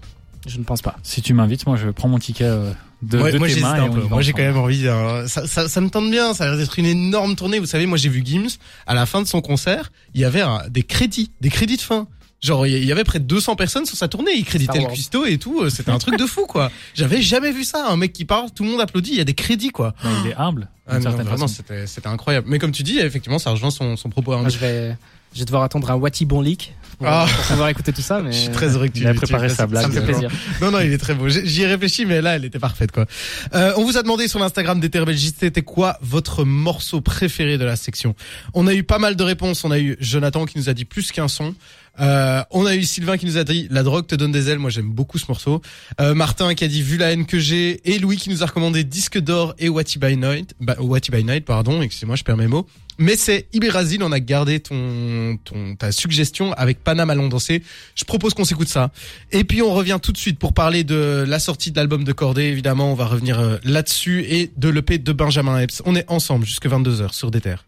Je ne pense pas. Si tu m'invites, moi, je prends mon ticket euh, de, Ouais, de Moi, tes mains un peu. Moi, j'ai quand même envie. d'un- Ça, ça, ça me tente bien. Ça a l'air d'être une énorme tournée. Vous savez, moi, j'ai vu Gims à la fin de son concert. Il y avait des crédits, des crédits de fin. Genre, il y avait près de 200 personnes sur sa tournée. Il créditait le cuistot et tout. C'était un truc de fou, quoi. J'avais jamais vu ça. Un mec qui parle, tout le monde applaudit. Il y a des crédits, quoi. Non, il est humble. Ah, non, vraiment, c'était, c'était incroyable. Mais comme tu dis, effectivement, ça rejoint son, son propos. Moi, je vais, je vais devoir attendre un Wati bon leak pour, Ah. pour pouvoir écouter tout ça, [laughs] mais Je suis très heureux que tu Il a tu préparé sa ça. blague. ça me fait plaisir. Non, non, il est très beau. J'y ai réfléchi, mais là, elle était parfaite, quoi. Euh, on vous a demandé sur l'Instagram d'Ether Belgique, c'était quoi votre morceau préféré de la section? On a eu pas mal de réponses. On a eu Jonathan qui nous a dit plus qu'un son. Euh, on a eu Sylvain qui nous a dit La drogue te donne des ailes. Moi, j'aime beaucoup ce morceau. Euh, Martin qui a dit Vu la haine que j'ai. Et Louis qui nous a recommandé Disque d'or et What by Night. Bah, What by Night, pardon. Excusez-moi, je perds mes mots. Mais c'est Iberasil, on a gardé ton, ton, ta suggestion avec Panam allons danser. Je propose qu'on s'écoute ça. Et puis on revient tout de suite pour parler de la sortie de l'album de Cordé. Évidemment, on va revenir euh, là-dessus et de l'EP de Benjamin Epps. On est ensemble jusque 22h sur des terres.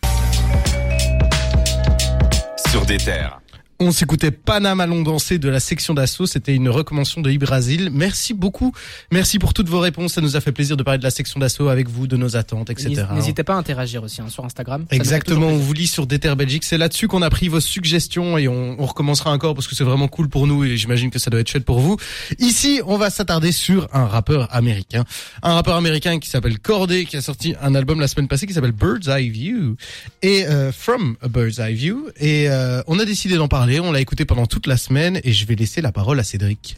Sur des terres. On s'écoutait Panam allons danser de la section d'assaut. C'était une recommandation de Ibrasil. Merci beaucoup. Merci pour toutes vos réponses. Ça nous a fait plaisir de parler de la section d'assaut avec vous, de nos attentes, etc. N'hésitez pas à interagir aussi hein, sur Instagram. Ça Exactement, on vous lit sur Déter Belgique. C'est là-dessus qu'on a pris vos suggestions et on, on recommencera encore parce que c'est vraiment cool pour nous et j'imagine que ça doit être chouette pour vous. Ici, on va s'attarder sur un rappeur américain. Un rappeur américain qui s'appelle Cordé, qui a sorti un album la semaine passée qui s'appelle Bird's Eye View et euh, From a Bird's Eye View. Et euh, on a décidé d'en parler, on l'a écouté pendant toute la semaine et je vais laisser la parole à Cédric.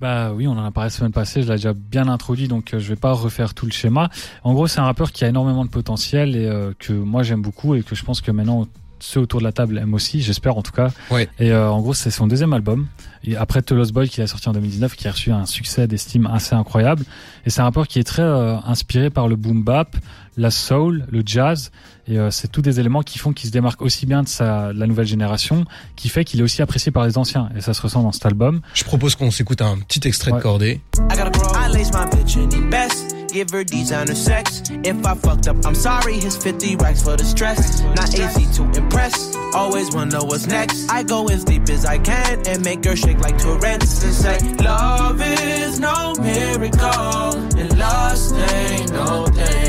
Bah oui, on en a parlé la semaine passée, je l'ai déjà bien introduit, donc euh, je vais pas refaire tout le schéma. En gros, c'est un rappeur qui a énormément de potentiel et euh, que moi j'aime beaucoup et que je pense que maintenant ceux autour de la table aiment aussi, j'espère en tout cas. Ouais. Et euh, en gros, c'est son deuxième album. Et après The Lost Boy qui a sorti en 2019, qui a reçu un succès d'estime assez incroyable. Et c'est un rappeur qui est très euh, inspiré par le boom bap, la soul, le jazz. Et euh, c'est tous des éléments qui font qu'il se démarque aussi bien de, sa, de la nouvelle génération, qui fait qu'il est aussi apprécié par les anciens. Et ça se ressent dans cet album. Je propose qu'on s'écoute un petit extrait de Ouais. Cordé. I gotta grow. I lace my bitch in the best. Give her designer sex. If I fucked up, I'm sorry. His 50 racks for the stress. Not easy to impress. Always wonder what's next. I go as deep as I can and make her shake like Tourette's and say, Love is no miracle, and lust ain't no thing.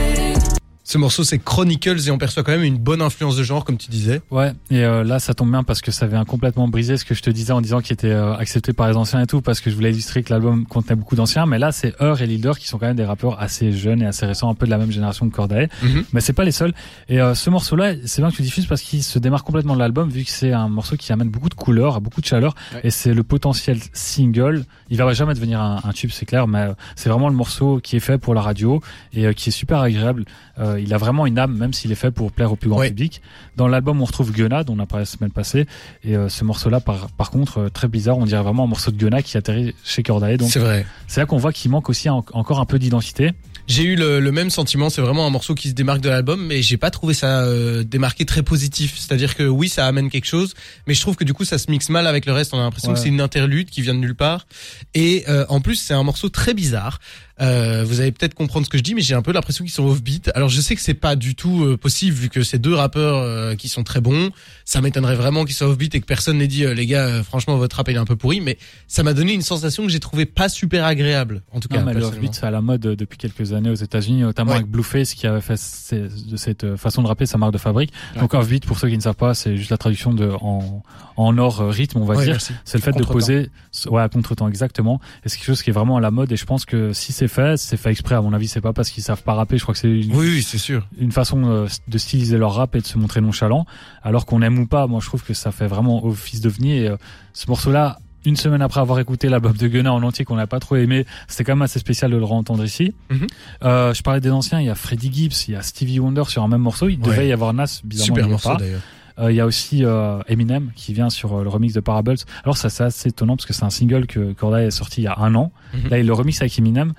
Ce morceau c'est Chronicles et on perçoit quand même une bonne influence de genre comme tu disais. Ouais, et euh, là ça tombe bien parce que ça vient complètement briser ce que je te disais en disant qu'il était euh, accepté par les anciens et tout parce que je voulais illustrer que l'album contenait beaucoup d'anciens, mais là c'est Heur et Leader qui sont quand même des rappeurs assez jeunes et assez récents, un peu de la même génération que Cordae, Mhm. mais c'est pas les seuls. Et euh, ce morceau-là, c'est bien que tu diffuses parce qu'il se démarque complètement de l'album vu que c'est un morceau qui amène beaucoup de couleurs, beaucoup de chaleur Ouais. et c'est le potentiel single. Il va jamais devenir un, un tube, c'est clair, mais c'est vraiment le morceau qui est fait pour la radio et qui est super agréable. Euh, il a vraiment une âme, même s'il est fait pour plaire au plus grand public. Dans l'album, on retrouve Gunna, dont on a parlé la semaine passée, et euh, ce morceau-là, par, par contre, euh, très bizarre, on dirait vraiment un morceau de Gunna qui atterrit chez Cordae. Donc C'est vrai. c'est là qu'on voit qu'il manque aussi en- encore un peu d'identité. J'ai eu le, le même sentiment, c'est vraiment un morceau qui se démarque de l'album, mais j'ai pas trouvé ça euh, démarqué très positif. C'est-à-dire que oui, ça amène quelque chose, mais je trouve que du coup ça se mixe mal avec le reste. On a l'impression que c'est une interlude qui vient de nulle part. Et euh, en plus, c'est un morceau très bizarre. Euh, vous allez peut-être comprendre ce que je dis, mais j'ai un peu l'impression qu'ils sont off-beat. Alors je sais que c'est pas du tout euh, possible vu que c'est deux rappeurs euh, qui sont très bons. Ça m'étonnerait vraiment qu'ils soient off-beat et que personne n'ait dit euh, les gars, euh, franchement votre rap il est un peu pourri. Mais ça m'a donné une sensation que j'ai trouvé pas super agréable. En tout cas, mais le offbeat, c'est à la mode depuis quelques années aux États-Unis, notamment Ouais. avec Blueface qui avait fait de cette façon de rapper sa marque de fabrique. Ouais. Donc offbeat, pour ceux qui ne savent pas, c'est juste la traduction de en, en or rythme, on va Ouais, dire. C'est le fait de poser, ouais, à contre-temps exactement. Et c'est quelque chose qui est vraiment à la mode. Et je pense que si c'est fait, c'est fait exprès. À mon avis, c'est pas parce qu'ils savent pas rapper. Je crois que c'est une, Oui, oui, c'est sûr. une façon euh, de styliser leur rap et de se montrer nonchalant. Alors qu'on aime ou pas, moi je trouve que ça fait vraiment office d'ovni. Et euh, ce morceau-là, une semaine après avoir écouté l'album de Gunna en entier qu'on n'a pas trop aimé, c'était quand même assez spécial de le entendre ici. Mhm. Euh, je parlais des anciens, il y a Freddie Gibbs, il y a Stevie Wonder sur un même morceau. Il Ouais. devait y avoir Nas, bizarrement Super il morceau pas. d'ailleurs. Euh, Il y a aussi euh, Eminem qui vient sur euh, le remix de Parables. Alors ça c'est assez étonnant parce que c'est un single que Cordae a sorti il y a un an. Mhm. Là il le remix avec Eminem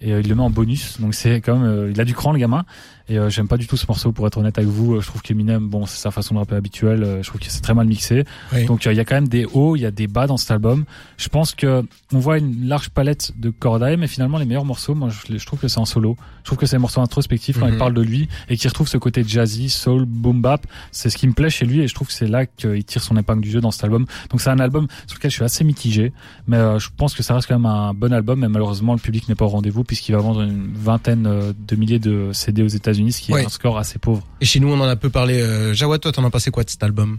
et euh, il le met en bonus. Donc c'est quand même, euh, il a du cran le gamin. Et euh, j'aime pas du tout ce morceau pour être honnête avec vous. Euh, je trouve qu'Eminem, bon c'est sa façon de rapper habituelle. Euh, je trouve que c'est très mal mixé. Oui. Donc euh, il y a quand même des hauts, il y a des bas dans cet album. Je pense que on voit une large palette de Cordae, mais finalement les meilleurs morceaux, moi je, trouve que c'est en solo. Je trouve que c'est un morceau introspectif quand Mhm. il parle de lui et qui retrouve ce côté jazzy, soul, boom bap. C'est ce qui me plaît chez lui et je trouve que c'est là qu'il tire son épingle du jeu dans cet album. Donc c'est un album sur lequel je suis assez mitigé, mais euh, je pense que ça reste quand même un bon album. Mais malheureusement le public n'est pas au rendez-vous puisqu'il va vendre une vingtaine de milliers de CD aux États-Unis, ce qui Ouais. est un score assez pauvre. Et chez nous, on en a peu parlé. Euh, Jawad, toi, t'en as passé quoi de cet album?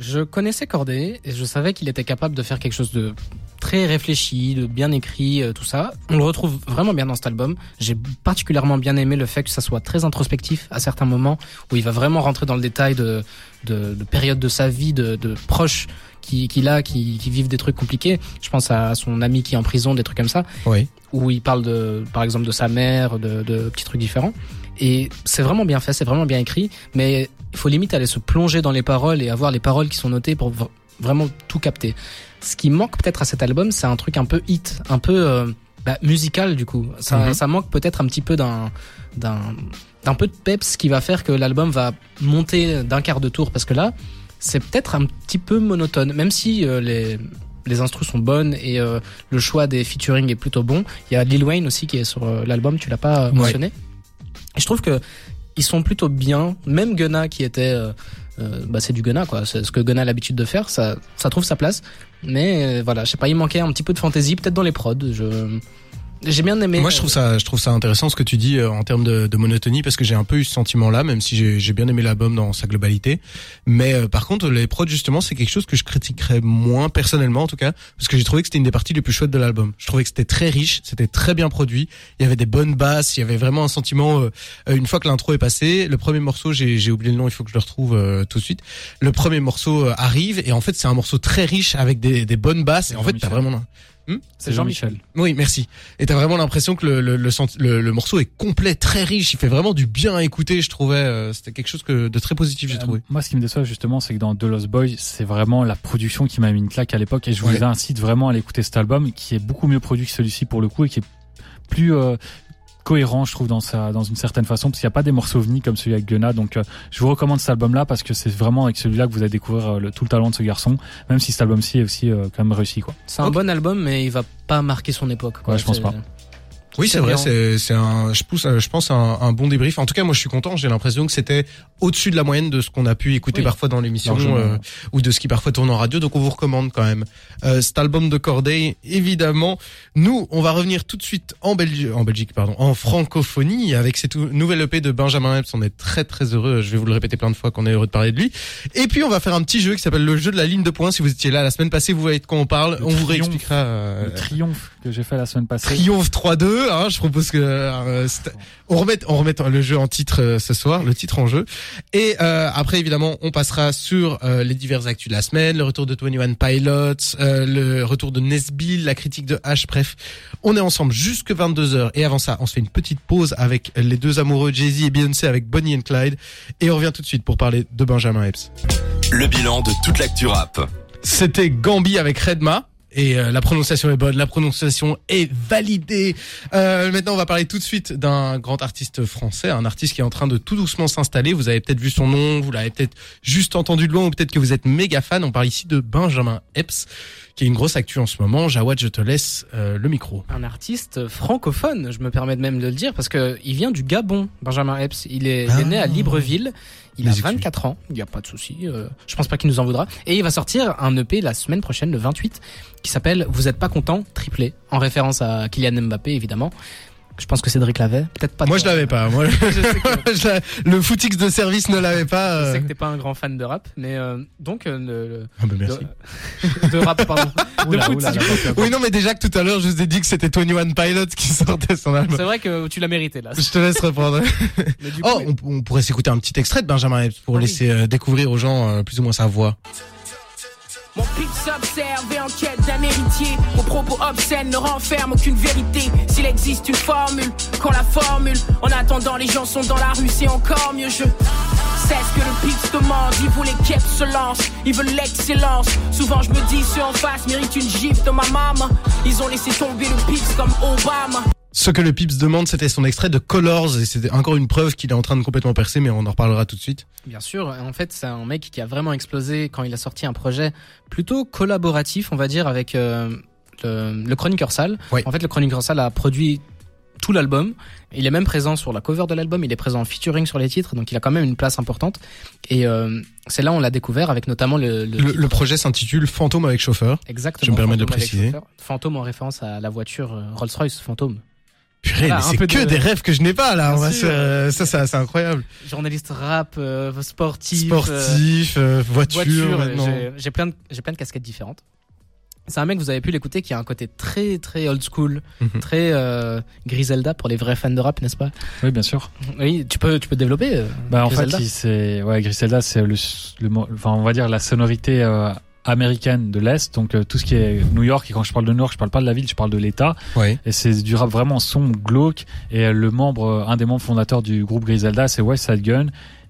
Je connaissais Corday et je savais qu'il était capable de faire quelque chose de très réfléchi, de bien écrit, euh, tout ça. On le retrouve vraiment bien dans cet album. J'ai particulièrement bien aimé le fait que ça soit très introspectif à certains moments où il va vraiment rentrer dans le détail de, de, de périodes de sa vie, de, de proches qui- qu'il a, qui, qui vivent des trucs compliqués. Je pense à son ami qui est en prison, des trucs comme ça Oui. où il parle de, par exemple, de sa mère, de, de petits trucs différents. Et c'est vraiment bien fait, c'est vraiment bien écrit, mais il faut limite aller se plonger dans les paroles et avoir les paroles qui sont notées pour vraiment tout capter. Ce qui manque peut-être à cet album, c'est un truc un peu hit, un peu euh, bah, musical du coup. Ça, Mhm. ça manque peut-être un petit peu d'un d'un d'un peu de peps qui va faire que l'album va monter d'un quart de tour parce que là, c'est peut-être un petit peu monotone, même si euh, les les instrus sont bonnes et euh, le choix des featuring est plutôt bon. Il y a Lil Wayne aussi qui est sur l'album, tu l'as pas Ouais. Et je trouve que ils sont plutôt bien. Même Gunna qui était, euh, euh, bah c'est du Gunna quoi. C'est ce que Gunna a l'habitude de faire. Ça, ça trouve sa place. Mais euh, voilà, je sais pas, il manquait un petit peu de fantaisie, peut-être dans les prods. J'ai bien aimé. Moi, je trouve ça, je trouve ça intéressant ce que tu dis euh, en termes de, de monotonie parce que j'ai un peu eu ce sentiment-là, même si j'ai j'ai bien aimé l'album dans sa globalité. Mais euh, par contre, les prods justement, c'est quelque chose que je critiquerais moins personnellement en tout cas, parce que j'ai trouvé que c'était une des parties les plus chouettes de l'album. Je trouvais que c'était très riche, c'était très bien produit. Il y avait des bonnes basses, il y avait vraiment un sentiment. euh, euh, une fois que l'intro est passée, le premier morceau, j'ai j'ai oublié le nom, il faut que je le retrouve euh, tout de suite. Le premier morceau euh, arrive et en fait, c'est un morceau très riche avec des, des bonnes basses. Et en fait, t'as vraiment Hmm C'est Jean-Michel. oui, merci. Et t'as vraiment l'impression que le, le, le, sent- le- le morceau est complet, très riche. Il fait vraiment du bien à écouter, je trouvais. euh, C'était quelque chose que, de très positif, j'ai Euh, trouvé. Moi, ce qui me déçoit justement, c'est que dans The Lost Boy, c'est vraiment la production qui m'a mis une claque à l'époque et je vous incite vraiment à aller écouter cet album qui est beaucoup mieux produit que celui-ci pour le coup et qui est plus euh, cohérent, je trouve, dans sa, dans une certaine façon, parce qu'il n'y a pas des morceaux ovnis comme celui avec Gunna. Donc, euh, je vous recommande cet album-là parce que c'est vraiment avec celui-là que vous allez découvrir euh, le, tout le talent de ce garçon, même si cet album-ci est aussi euh, quand même réussi, quoi. C'est un bon album, mais il va pas marquer son époque. Quoi. Ouais, je pense pas. Oui, c'est vrai, c'est c'est un je pousse je pense un, un bon débrief. En tout cas, moi je suis content, j'ai l'impression que c'était au-dessus de la moyenne de ce qu'on a pu écouter Oui. parfois dans l'émission euh, ou de ce qui parfois tourne en radio. Donc on vous recommande quand même euh, cet album de Corday évidemment. Nous, on va revenir tout de suite en Belgique en Belgique pardon, en francophonie avec cette nouvelle EP de Benjamin Epps. On est très très heureux, je vais vous le répéter plein de fois qu'on est heureux de parler de lui. Et puis on va faire un petit jeu qui s'appelle le jeu de la ligne de points. Si vous étiez là la semaine passée, vous voyez de quoi on parle. Le on vous réexpliquera euh, Le triomphe que j'ai fait la semaine passée. Triomphe 3-2, hein, je propose que euh, on remette on remette le jeu en titre euh, ce soir, le titre en jeu. Et euh, après évidemment, on passera sur euh, les divers actus de la semaine, le retour de 21 Pilots, euh, le retour de Nesbill, la critique de H, bref. On est ensemble jusque 22h et avant ça, on se fait une petite pause avec les deux amoureux Jay-Z et Beyoncé avec Bonnie and Clyde et on revient tout de suite pour parler de Benjamin Epps. Le bilan de toute l'actu rap. C'était Gambi avec Redma. Et euh, la prononciation est bonne, la prononciation est validée. Euh, maintenant, on va parler tout de suite d'un grand artiste français, un artiste qui est en train de tout doucement s'installer. Vous avez peut-être vu son nom, vous l'avez peut-être juste entendu de loin, ou peut-être que vous êtes méga fan. On parle ici de Benjamin Epps, qui est une grosse actu en ce moment. Jawad, je te laisse euh, le micro. Un artiste francophone, je me permets de même de le dire, parce que il vient du Gabon, Benjamin Epps. Il est, il est Ah. né à Libreville. Il a excuses. 24 ans, il n'y a pas de souci. euh, je pense pas qu'il nous en voudra. Et il va sortir un EP la semaine prochaine, le 28, qui s'appelle Vous êtes pas content, triplé, en référence à Kylian Mbappé évidemment. Je pense que Cédric l'avait, peut-être pas. Moi, toi. je l'avais pas. Moi, [laughs] Je sais que- [laughs] je le footix de service ne l'avait pas. Je euh. sais que t'es pas un grand fan de rap, mais euh, donc euh, le- Ah bah, merci. de [laughs] rap pardon. de Oula, oula. Oui, non, mais déjà que tout à l'heure, je vous ai dit que c'était 21 Pilots qui sortait son album. C'est vrai que tu l'as mérité là. Je te laisse reprendre. Mais du coup, Oh, on, on pourrait s'écouter un petit extrait de Benjamin Epps pour Ah oui. laisser euh, découvrir aux gens euh, plus ou moins sa voix. Mon pitch s'observe et en quête d'un héritier. Vos propos obscènes ne renferment aucune vérité. S'il existe une formule, qu'on la formule. En attendant, les gens sont dans la rue, c'est encore mieux. Je sais ce que le pitch demande. Ils les keps se lancent, ils veulent l'excellence. Souvent, je me dis, ceux en face méritent une gifle de ma maman. Ils ont laissé tomber le pitch comme Obama. Ce que le Pips demande, c'était son extrait de Colors et c'était encore une preuve qu'il est en train de complètement percer, mais on en reparlera tout de suite. Bien sûr, en fait, c'est un mec qui a vraiment explosé quand il a sorti un projet plutôt collaboratif, on va dire, avec euh, le, le Chroniqueur Sale. Oui. En fait, le Chroniqueur Sale a produit tout l'album. Il est même présent sur la cover de l'album, il est présent en featuring sur les titres, donc il a quand même une place importante. Et euh, c'est là on l'a découvert avec notamment le, le, Le, le projet s'intitule Fantôme avec chauffeur. exactement. je me permets de avec préciser. Fantôme en référence à la voiture euh, Rolls-Royce Fantôme. Purée, Voilà, mais c'est que de- des rêves que je n'ai pas là. Bien On va sûr. se- euh, ça, ça, c'est incroyable. Journaliste rap, euh, sportif, euh, Sportif, euh, voiture, voiture. maintenant. j'ai- plein, de, j'ai plein de casquettes différentes. C'est un mec, vous avez pu l'écouter, qui a un côté très très old school, Mhm. très euh, Griselda pour les vrais fans de rap, n'est-ce pas? Oui, bien sûr. Oui, tu peux, tu peux développer. euh, Bah, en Griselda? fait, il- c'est, ouais, Griselda, c'est le, enfin, on va dire la sonorité euh, américaine de l'Est, donc euh, tout ce qui est New York, et quand je parle de New York, je parle pas de la ville, je parle de l'État, et c'est du rap vraiment sombre, glauque, et euh, le membre, euh, un des membres fondateurs du groupe Griselda, c'est West Side Gun,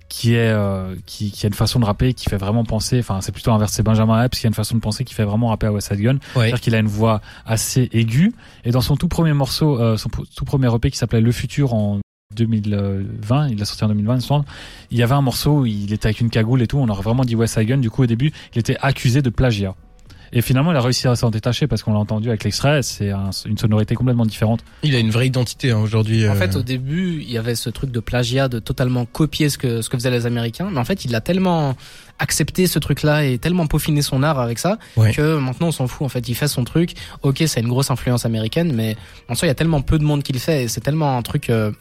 qui est, euh, qui, qui a une façon de rapper qui fait vraiment penser, enfin, c'est plutôt inversé Benjamin Epps, qui a une façon de penser qui fait vraiment rapper à West Side Gun, Ouais. c'est-à-dire qu'il a une voix assez aiguë, et dans son tout premier morceau, euh, son tout premier EP qui s'appelait Le Futur en 2020, il l'a sorti en 2020, il me semble. Il y avait un morceau où il était avec une cagoule et tout, on aurait vraiment dit West Side Gun. Du coup, au début, il était accusé de plagiat. Et finalement, il a réussi à s'en détacher parce qu'on l'a entendu avec l'extrait. C'est un- une sonorité complètement différente. Il a une vraie identité hein, aujourd'hui. En euh, fait, au début, il y avait ce truc de plagiat, de totalement copier ce que ce que faisaient les Américains. Mais en fait, il a tellement accepté ce truc-là et tellement peaufiné son art avec ça Ouais. que maintenant on s'en fout. En fait, il fait son truc. Ok, c'est une grosse influence américaine, mais en soi, il y a tellement peu de monde qui le fait et c'est tellement un truc, euh,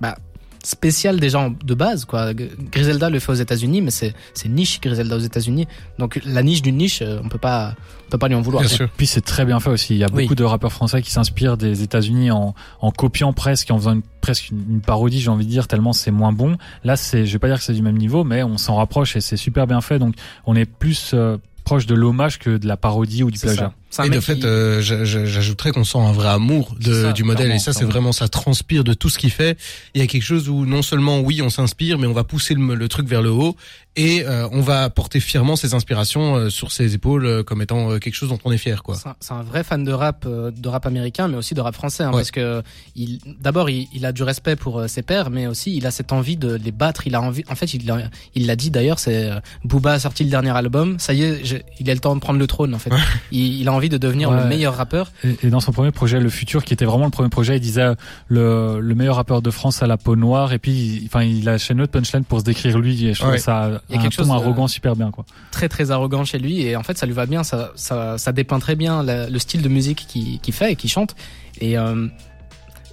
bah spécial déjà de base quoi. Griselda le fait aux États-Unis, mais c'est c'est niche Griselda aux États-Unis. Donc la niche d'une niche, euh, on peut pas on peut pas lui en vouloir. Bien sûr. Puis c'est très bien fait aussi. Il y a Oui. beaucoup de rappeurs français qui s'inspirent des États-Unis en, en copiant presque, en faisant une, presque une, une parodie, j'ai envie de dire, tellement c'est moins bon. Là, c'est, je vais pas dire que c'est du même niveau, mais on s'en rapproche et c'est super bien fait. Donc, on est plus euh, proche de l'hommage que de la parodie ou du plagiat. Et de fait, qui- euh, j'a- j'a- j'ajouterais qu'on sent un vrai amour de, ça, du modèle et ça, c'est vraiment ça transpire de tout ce qu'il fait. Il y a quelque chose où non seulement oui, on s'inspire, mais on va pousser le, le truc vers le haut et euh, on va porter fièrement ses inspirations euh, sur ses épaules euh, comme étant euh, quelque chose dont on est fier, quoi. C'est un- un vrai fan de rap, euh, de rap américain, mais aussi de rap français, hein, Ouais. parce que il, d'abord il, il a du respect pour ses pairs, mais aussi il a cette envie de les battre. Il a envie, en fait, il l'a il l'a dit d'ailleurs, c'est euh, Booba a sorti le dernier album, ça y est, il a le temps de prendre le trône. En fait, il, il a envie de devenir le meilleur rappeur. Et, et dans son premier projet, Le Futur, qui était vraiment le premier projet, il disait le, le meilleur rappeur de France à la peau noire. Et puis, il- enfin, il a chaîné autre punchline pour se décrire lui. Et je trouve Ouais. ça Il y a un quelque chose de- arrogant super bien, quoi. très très arrogant chez lui et en fait ça lui va bien ça ça, ça dépeint très bien la- le style de musique qu'il fait et qu'il chante et euh,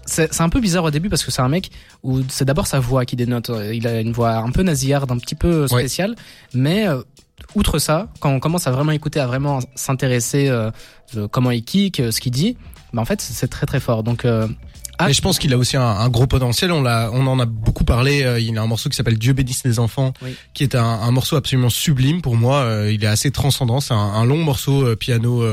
c'est c'est un peu bizarre au début parce que c'est un mec où c'est d'abord sa voix qui dénote il a une voix un peu nasillarde un petit peu spéciale mais euh, outre ça quand on commence à vraiment écouter à vraiment s'intéresser euh, de comment il kick euh, ce qu'il dit bah en fait c'est très très fort donc euh, ah, Mais je pense qu'il a aussi un, un gros potentiel. On l'a, on en a beaucoup parlé. euh, Il a un morceau qui s'appelle Dieu bénisse les enfants, Oui. qui est un, un morceau absolument sublime pour moi. Euh, il est assez transcendant. C'est un, un long morceau euh, piano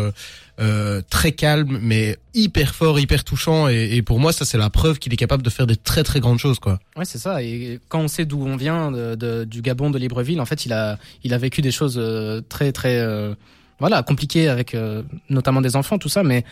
euh, très calme, mais hyper fort, hyper touchant. Et, et pour moi, ça c'est la preuve qu'il est capable de faire des très très grandes choses, quoi. Ouais, c'est ça. Et quand on sait d'où on vient, de, de- du Gabon, de Libreville, en fait, il a, il a vécu des choses euh, très, très, euh, voilà, compliquées avec euh, notamment des enfants, tout ça. Mais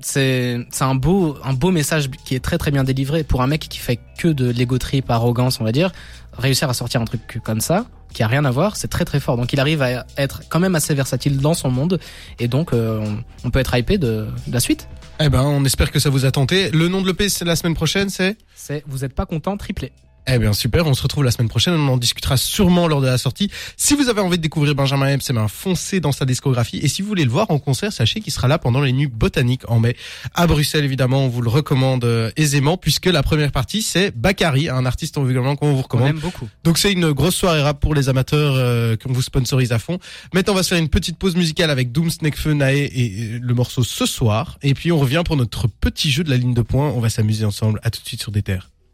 c'est, c'est un beau, un beau message qui est très, très bien délivré pour un mec qui fait que de l'ego trip, arrogance, on va dire. Réussir à sortir un truc comme ça, qui a rien à voir, c'est très, très fort. Donc, il arrive à être quand même assez versatile dans son monde, et donc euh, on, on peut être hypé de, de la suite. Eh ben, on espère que ça vous a tenté. Le nom de l'EP, c'est la semaine prochaine, c'est? C'est, vous êtes pas content, triplé. Eh bien super, on se retrouve la semaine prochaine, on en discutera sûrement lors de la sortie. Si vous avez envie de découvrir Benjamin M, c'est ben foncez dans sa discographie. Et si vous voulez le voir en concert, sachez qu'il sera là pendant les nuits botaniques en mai. À Bruxelles évidemment, on vous le recommande euh, aisément puisque la première partie c'est Bakary, un artiste évidemment qu'on vous On recommande. aime beaucoup. Donc c'est une grosse soirée rap pour les amateurs euh, qu'on vous sponsorise à fond. Maintenant on va se faire une petite pause musicale avec Doom, Snakefeu, Nae et le morceau ce soir. Et puis on revient pour notre petit jeu de la ligne de points. On va s'amuser ensemble. À tout de suite sur des terres.